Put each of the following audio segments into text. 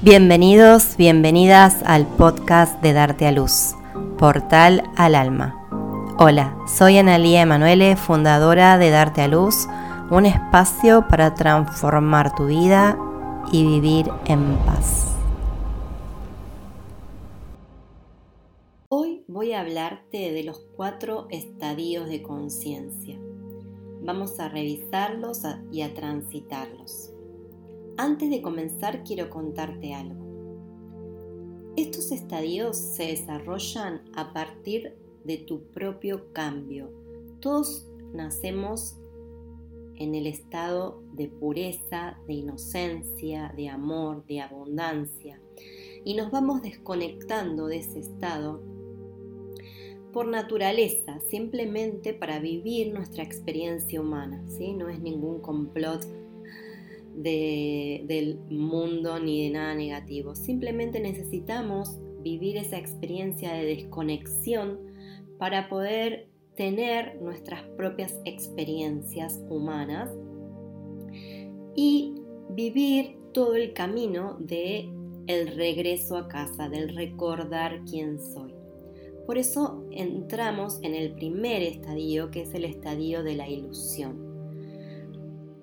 Bienvenidos, bienvenidas al podcast de Darte a Luz, Portal al Alma. Hola, soy Analía Emanuele, fundadora de Darte a Luz, un espacio para transformar tu vida y vivir en paz. Hoy voy a hablarte de los cuatro estadios de conciencia. Vamos a revisarlos y a transitarlos. Antes de comenzar quiero contarte algo. Estos estadios se desarrollan a partir de tu propio cambio. Todos nacemos en el estado de pureza, de inocencia, de amor, de abundancia. Y nos vamos desconectando de ese estado por naturaleza, simplemente para vivir nuestra experiencia humana. ¿sí? No es ningún complot del mundo ni de nada negativo. Simplemente necesitamos vivir esa experiencia de desconexión para poder tener nuestras propias experiencias humanas y vivir todo el camino de el regreso a casa, del recordar quién soy. Por eso entramos en el primer estadio, que es el estadio de la ilusión.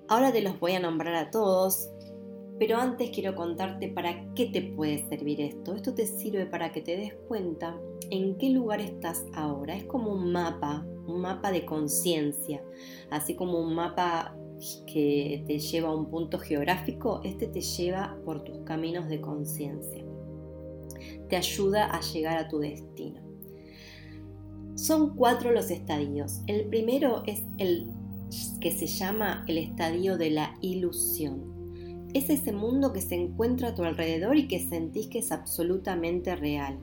Ahora te los voy a nombrar a todos, pero antes quiero contarte para qué te puede servir esto. Esto te sirve para que te des cuenta en qué lugar estás ahora. Es como un mapa, un mapa de conciencia, así como un mapa que te lleva a un punto geográfico, este te lleva por tus caminos de conciencia. Te ayuda a llegar a tu destino. Son cuatro los estadios. El primero es el que se llama el estadio de la ilusión. Es ese mundo que se encuentra a tu alrededor y que sentís que es absolutamente real.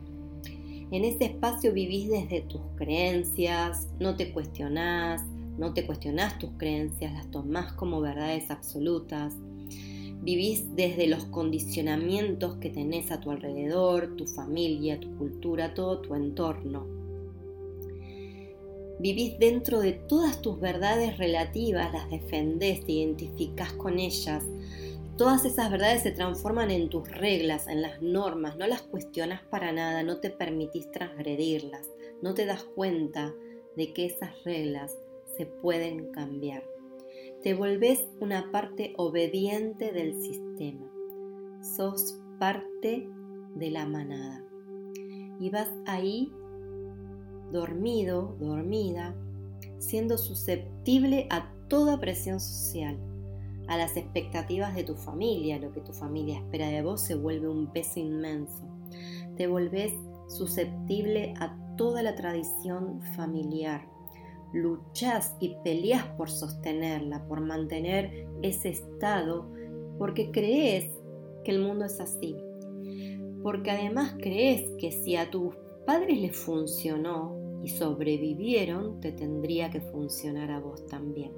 En ese espacio vivís desde tus creencias, no te cuestionás, no te cuestionás tus creencias, las tomás como verdades absolutas. Vivís desde los condicionamientos que tenés a tu alrededor, tu familia, tu cultura, todo tu entorno vivís dentro de todas tus verdades relativas, las defendés, te identificás con ellas. Todas esas verdades se transforman en tus reglas, en las normas, no las cuestionas para nada, no te permitís transgredirlas, no te das cuenta de que esas reglas se pueden cambiar. Te volvés una parte obediente del sistema. Sos parte de la manada. Y vas ahí dormido, dormida, siendo susceptible a toda presión social, a las expectativas de tu familia, lo que tu familia espera de vos se vuelve un peso inmenso. Te volvés susceptible a toda la tradición familiar. Luchás y peleas por sostenerla, por mantener ese estado, porque crees que el mundo es así. Porque además crees que si a tus padres les funcionó, y sobrevivieron, te tendría que funcionar a vos también.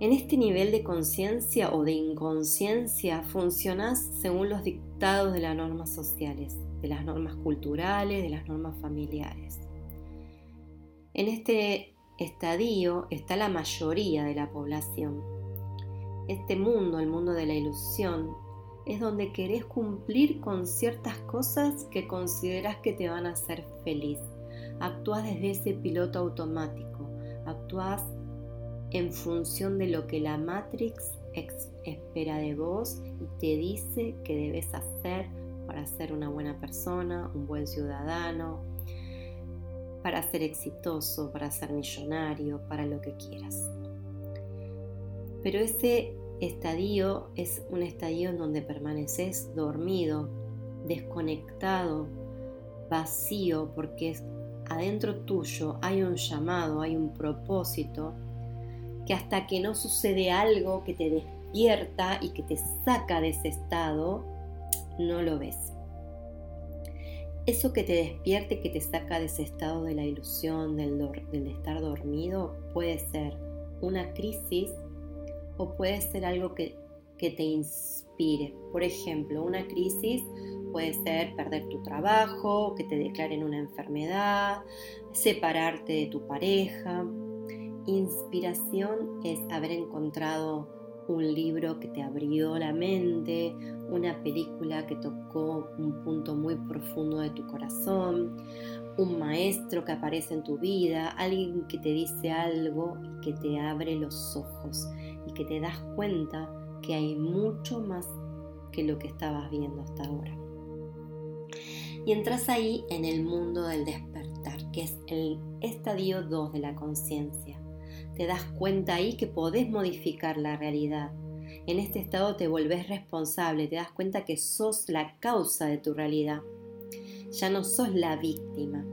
En este nivel de conciencia o de inconsciencia funcionás según los dictados de las normas sociales, de las normas culturales, de las normas familiares. En este estadio está la mayoría de la población. Este mundo, el mundo de la ilusión, es donde querés cumplir con ciertas cosas que consideras que te van a hacer feliz. Actúas desde ese piloto automático, actúas en función de lo que la Matrix espera de vos y te dice que debes hacer para ser una buena persona, un buen ciudadano, para ser exitoso, para ser millonario, para lo que quieras. Pero ese estadio es un estadio en donde permaneces dormido, desconectado, vacío, porque adentro tuyo hay un llamado, hay un propósito, que hasta que no sucede algo que te despierta y que te saca de ese estado, no lo ves. Eso que te despierte, que te saca de ese estado de la ilusión, del, del estar dormido, puede ser una crisis o puede ser algo que, te inspire. Por ejemplo, una crisis puede ser perder tu trabajo, que te declaren una enfermedad, separarte de tu pareja. Inspiración es haber encontrado un libro que te abrió la mente, una película que tocó un punto muy profundo de tu corazón, un maestro que aparece en tu vida, alguien que te dice algo y que te abre los ojos y que te das cuenta que hay mucho más que lo que estabas viendo hasta ahora. Y entras ahí en el mundo del despertar, que es el estadio 2 de la conciencia te das cuenta ahí que podés modificar la realidad. En este estado te volvés responsable, te das cuenta que sos la causa de tu realidad. Ya no sos la víctima,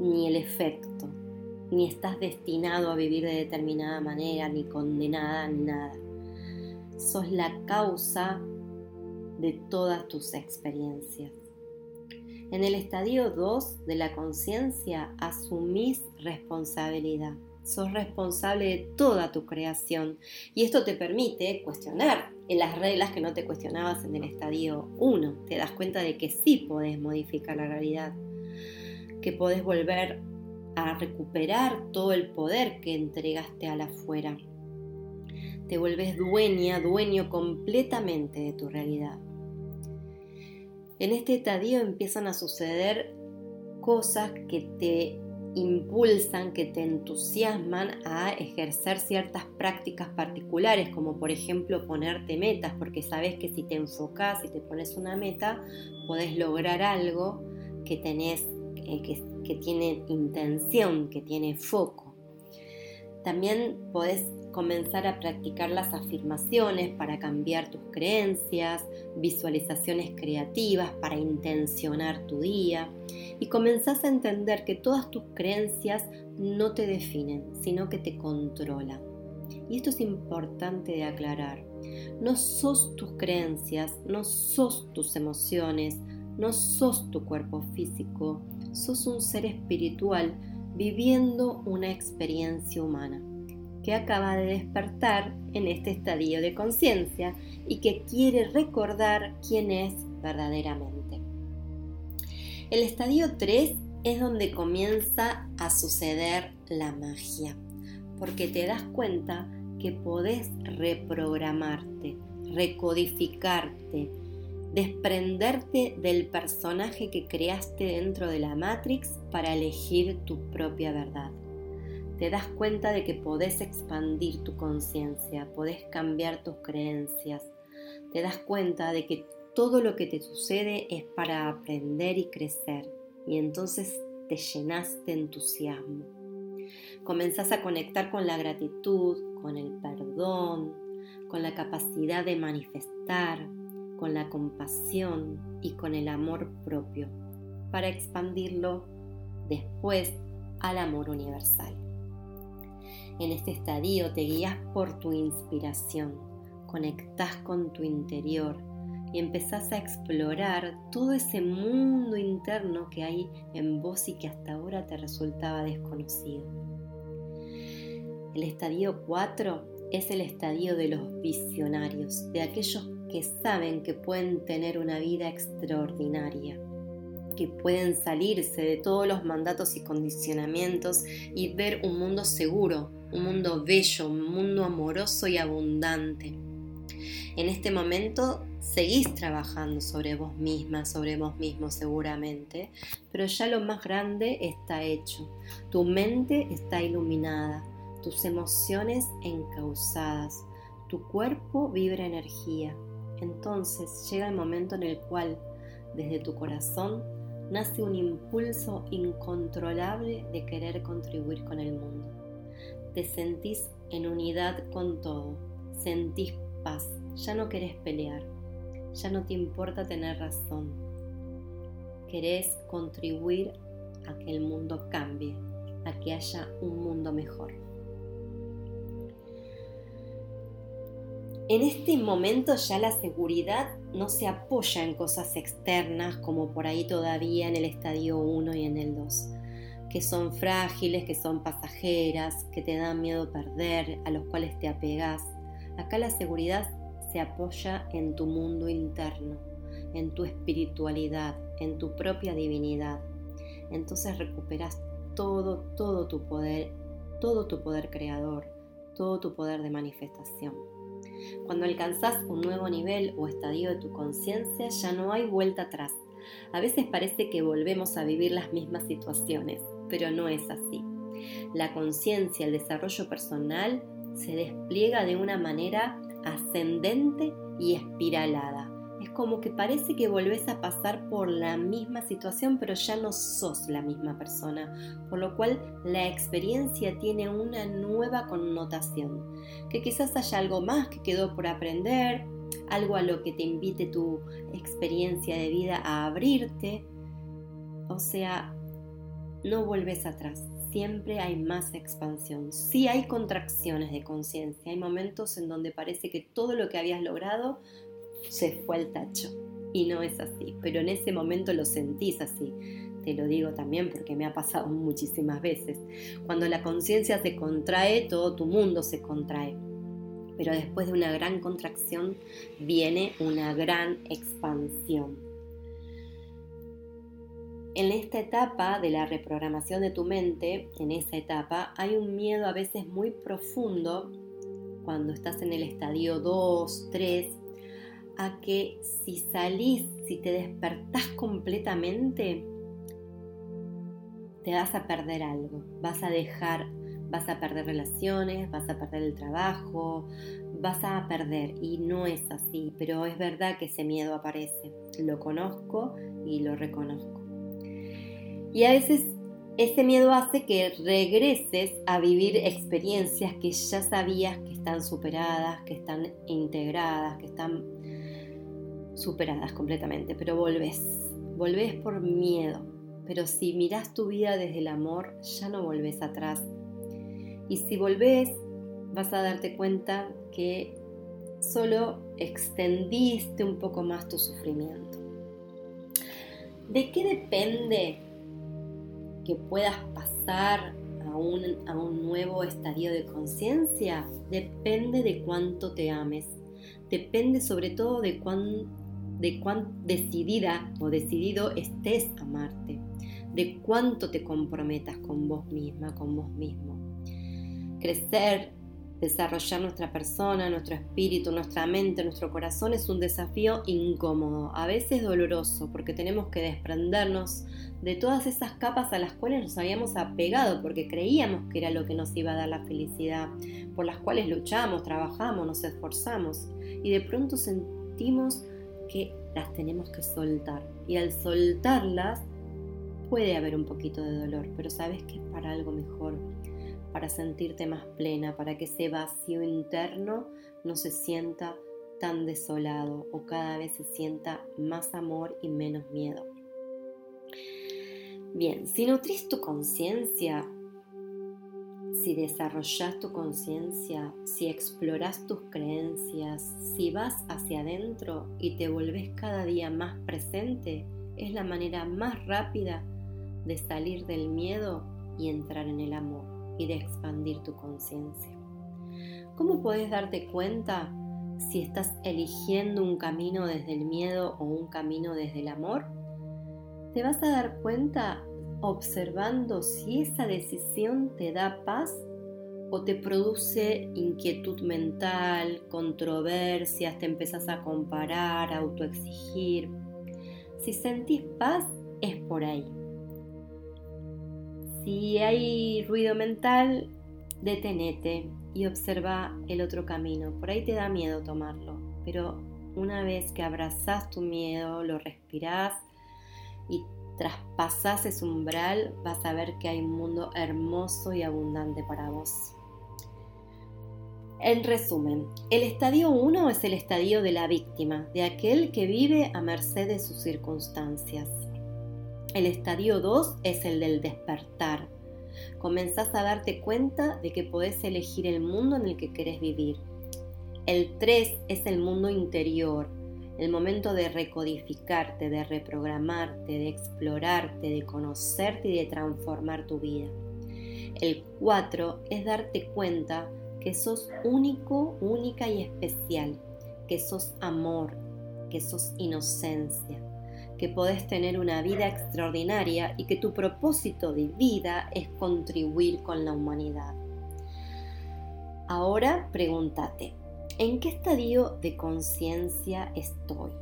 ni el efecto, ni estás destinado a vivir de determinada manera, ni condenada, ni nada. Sos la causa de todas tus experiencias. En el estadio 2 de la conciencia asumís responsabilidad sos responsable de toda tu creación y esto te permite cuestionar en las reglas que no te cuestionabas en el estadio 1. Te das cuenta de que sí podés modificar la realidad, que podés volver a recuperar todo el poder que entregaste a la afuera. Te vuelves dueña, dueño completamente de tu realidad. En este estadio empiezan a suceder cosas que te impulsan, que te entusiasman a ejercer ciertas prácticas particulares, como por ejemplo ponerte metas, porque sabes que si te enfocas y te pones una meta, podés lograr algo que tenés, eh, que, que tiene intención, que tiene foco. También podés comenzar a practicar las afirmaciones para cambiar tus creencias, visualizaciones creativas para intencionar tu día y comenzás a entender que todas tus creencias no te definen, sino que te controlan. Y esto es importante de aclarar. No sos tus creencias, no sos tus emociones, no sos tu cuerpo físico, sos un ser espiritual viviendo una experiencia humana que acaba de despertar en este estadio de conciencia y que quiere recordar quién es verdaderamente. El estadio 3 es donde comienza a suceder la magia, porque te das cuenta que podés reprogramarte, recodificarte, desprenderte del personaje que creaste dentro de la Matrix para elegir tu propia verdad te das cuenta de que podés expandir tu conciencia, podés cambiar tus creencias, te das cuenta de que todo lo que te sucede es para aprender y crecer y entonces te llenas de entusiasmo. Comenzás a conectar con la gratitud, con el perdón, con la capacidad de manifestar, con la compasión y con el amor propio, para expandirlo después al amor universal. En este estadio te guías por tu inspiración, conectas con tu interior y empezás a explorar todo ese mundo interno que hay en vos y que hasta ahora te resultaba desconocido. El estadio 4 es el estadio de los visionarios, de aquellos que saben que pueden tener una vida extraordinaria, que pueden salirse de todos los mandatos y condicionamientos y ver un mundo seguro, un mundo bello, un mundo amoroso y abundante. En este momento seguís trabajando sobre vos misma, sobre vos mismo seguramente, pero ya lo más grande está hecho. Tu mente está iluminada, tus emociones encausadas, tu cuerpo vibra energía. Entonces llega el momento en el cual, desde tu corazón, nace un impulso incontrolable de querer contribuir con el mundo. Te sentís en unidad con todo, sentís paz, ya no querés pelear, ya no te importa tener razón, querés contribuir a que el mundo cambie, a que haya un mundo mejor. En este momento ya la seguridad no se apoya en cosas externas como por ahí todavía en el estadio 1 y en el 2 que son frágiles, que son pasajeras, que te dan miedo perder, a los cuales te apegas. Acá la seguridad se apoya en tu mundo interno, en tu espiritualidad, en tu propia divinidad. Entonces recuperas todo, todo tu poder, todo tu poder creador, todo tu poder de manifestación. Cuando alcanzas un nuevo nivel o estadio de tu conciencia, ya no hay vuelta atrás. A veces parece que volvemos a vivir las mismas situaciones, pero no es así. La conciencia, el desarrollo personal, se despliega de una manera ascendente y espiralada. Es como que parece que volvés a pasar por la misma situación, pero ya no sos la misma persona, por lo cual la experiencia tiene una nueva connotación, que quizás haya algo más que quedó por aprender, algo a lo que te invite tu experiencia de vida a abrirte, o sea, no vuelves atrás, siempre hay más expansión. Sí hay contracciones de conciencia, hay momentos en donde parece que todo lo que habías logrado se fue al tacho. Y no es así, pero en ese momento lo sentís así. Te lo digo también porque me ha pasado muchísimas veces. Cuando la conciencia se contrae, todo tu mundo se contrae. Pero después de una gran contracción viene una gran expansión. En esta etapa de la reprogramación de tu mente, en esa etapa, hay un miedo a veces muy profundo cuando estás en el estadio 2, 3, a que si salís, si te despertás completamente, te vas a perder algo, vas a dejar, vas a perder relaciones, vas a perder el trabajo, vas a perder. Y no es así, pero es verdad que ese miedo aparece, lo conozco y lo reconozco. Y a veces ese miedo hace que regreses a vivir experiencias que ya sabías que están superadas, que están integradas, que están superadas completamente, pero volvés, volvés por miedo. Pero si mirás tu vida desde el amor, ya no volvés atrás. Y si volvés, vas a darte cuenta que solo extendiste un poco más tu sufrimiento. ¿De qué depende que puedas pasar a un, a un nuevo estadio de conciencia depende de cuánto te ames. Depende sobre todo de cuán, de cuán decidida o decidido estés a amarte. De cuánto te comprometas con vos misma, con vos mismo. Crecer Desarrollar nuestra persona, nuestro espíritu, nuestra mente, nuestro corazón es un desafío incómodo, a veces doloroso, porque tenemos que desprendernos de todas esas capas a las cuales nos habíamos apegado, porque creíamos que era lo que nos iba a dar la felicidad, por las cuales luchamos, trabajamos, nos esforzamos, y de pronto sentimos que las tenemos que soltar. Y al soltarlas puede haber un poquito de dolor, pero sabes que es para algo mejor para sentirte más plena, para que ese vacío interno no se sienta tan desolado o cada vez se sienta más amor y menos miedo. Bien, si nutrís tu conciencia, si desarrollas tu conciencia, si exploras tus creencias, si vas hacia adentro y te volvés cada día más presente, es la manera más rápida de salir del miedo y entrar en el amor y de expandir tu conciencia. ¿Cómo puedes darte cuenta si estás eligiendo un camino desde el miedo o un camino desde el amor? Te vas a dar cuenta observando si esa decisión te da paz o te produce inquietud mental, controversias, te empezás a comparar, a autoexigir. Si sentís paz, es por ahí. Si hay ruido mental, detenete y observa el otro camino. Por ahí te da miedo tomarlo, pero una vez que abrazas tu miedo, lo respirás y traspasas ese umbral, vas a ver que hay un mundo hermoso y abundante para vos. En resumen, el estadio 1 es el estadio de la víctima, de aquel que vive a merced de sus circunstancias. El estadio 2 es el del despertar. Comenzás a darte cuenta de que podés elegir el mundo en el que querés vivir. El 3 es el mundo interior, el momento de recodificarte, de reprogramarte, de explorarte, de conocerte y de transformar tu vida. El 4 es darte cuenta que sos único, única y especial, que sos amor, que sos inocencia, que podés tener una vida extraordinaria y que tu propósito de vida es contribuir con la humanidad. Ahora pregúntate, ¿En qué estadio de conciencia estoy?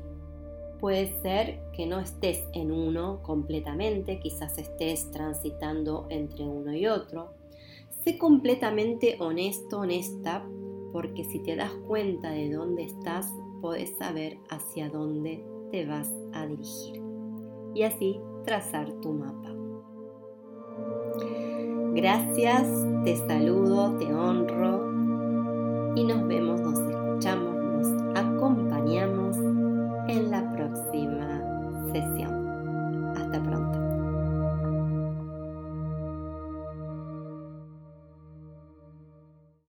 Puede ser que no estés en uno completamente, quizás estés transitando entre uno y otro. Sé completamente honesto, honesta, porque si te das cuenta de dónde estás, puedes saber hacia dónde te vas a dirigir y así trazar tu mapa. Gracias, te saludo, te honro y nos vemos, nos escuchamos, nos acompañamos